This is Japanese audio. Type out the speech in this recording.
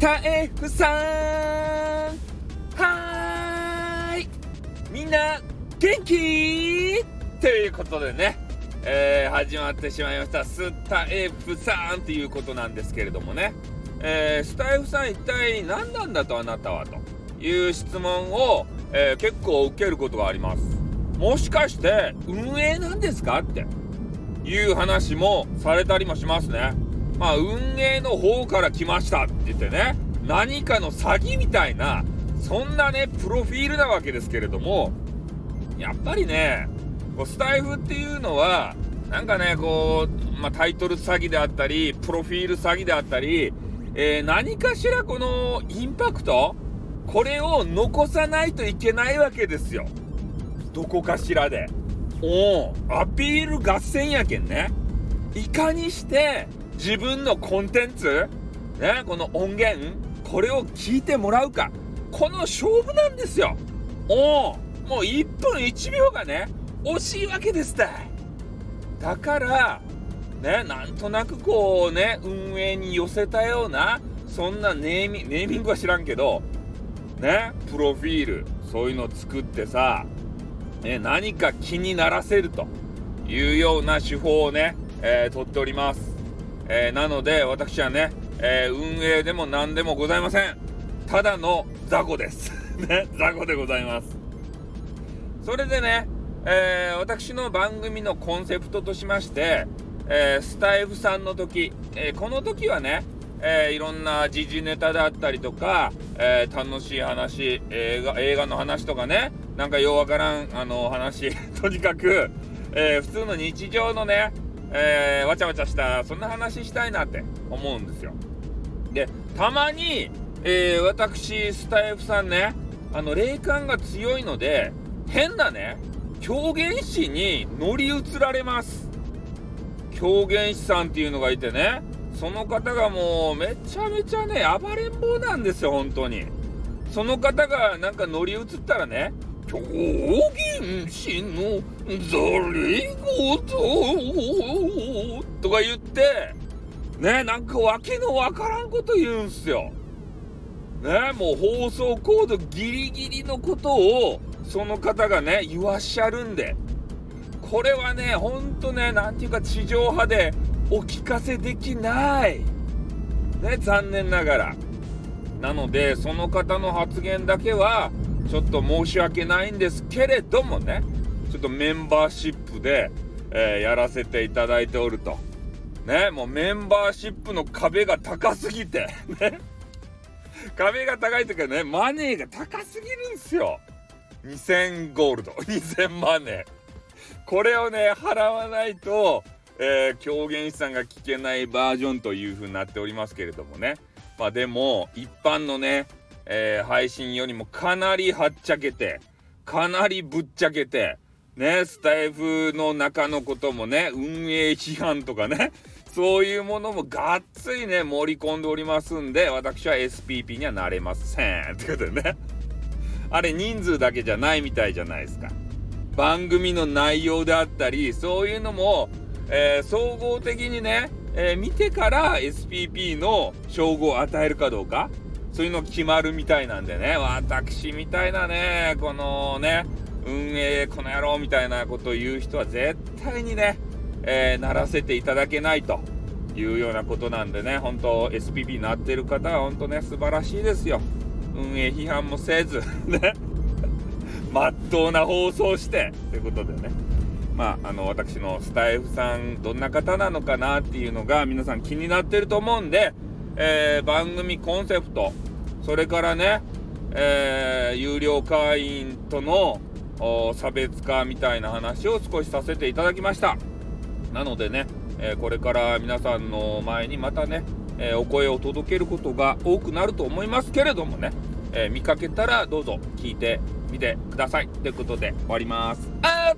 タエフさん。はーい。みんな元気？ということでね、えー、始まってしまいました。スタエフさんということなんですけれどもね、えー、スタエフさん一体何なんだとあなたは？という質問を、えー、結構受けることがあります。もしかして運営なんですか？っていう話もされたりもしますね。まあ、運営の方から来ましたって言ってね、何かの詐欺みたいな、そんなね、プロフィールなわけですけれども、やっぱりね、こうスタイフっていうのは、なんかね、こう、まあ、タイトル詐欺であったり、プロフィール詐欺であったり、えー、何かしらこのインパクト、これを残さないといけないわけですよ。どこかしらで。おアピール合戦やけんね。いかにして自分のコンテンツ、ね、この音源、これを聞いてもらうか？この勝負なんですよ。おおもう1分1秒がね、惜しいわけですただから、ね、なんとなくこうね、運営に寄せたような、そんなネーミネーミングは知らんけど、ね、プロフィール、そういうのを作ってさ、ね、何か気にならせるというような手法をね、えー、取っております。えー、なので私はね、えー、運営でも何でもございません。ただの雑魚です。ね雑魚でございます。それでね、えー、私の番組のコンセプトとしまして、えスタイフさんの時、えこの時はねえ、いろんな時事ネタだったりとか、え、楽しい話映画映画の話とかねなんかようわからんあの話。とにかく、え、普通の日常のねえー、わちゃわちゃしたそんな話したいなって思うんですよ。でたまに、えー、私スタイフさんねあの霊感が強いので変なね狂言師に乗り移られます。狂言師さんっていうのがいてねその方がもうめちゃめちゃね暴れん坊なんですよ本当に。その方がなんか乗り移ったらね狂言師のざれ言とか言って、ね、なんかわけのわからんこと言うんすよ。ね、もう放送コードギリギリのことを、その方がね、言わっしゃるんで。これはね、ほんとね、なんていうか地上波でお聞かせできない。ね、残念ながら。なので、その方の発言だけは、ちょっと申し訳ないんですけれどもね、ちょっとメンバーシップで、えー、やらせていただいておると。ね、もうメンバーシップの壁が高すぎて、ね。壁が高いというかね、マネーが高すぎるんですよ。2000ゴールド、2000マネー。これをね、払わないと、えー、狂言師さんが聞けないバージョンという風になっておりますけれどもね。まあでも、一般のね、えー、配信よりもかなりはっちゃけて、かなりぶっちゃけて、ね、スタイフの中のこともね、運営批判とかね、そういうものもがっつりね、盛り込んでおりますんで、私は SPP にはなれません。ということでね。あれ人数だけじゃないみたいじゃないですか。番組の内容であったり、そういうのも、えー、総合的にね、えー、見てから SPP の称号を与えるかどうか、そういうの決まるみたいなんでね、私みたいなね、このね、運営この野郎みたいなことを言う人は絶対にね、えー、ならせていただけないというようなことなんでね、本当 SPP になってる方は本当ね、素晴らしいですよ。運営批判もせず、ね、まっとうな放送して、ということでね。まあ、あの、私のスタイフさん、どんな方なのかなっていうのが皆さん気になってると思うんで、えー、番組コンセプト、それからね、えー、有料会員との差別化みたいな話を少しさせていただきました。なのでね、えー、これから皆さんの前にまたね、えー、お声を届けることが多くなると思いますけれどもね、え見かけたらどうぞ聞いてみてください。ということで終わります。あ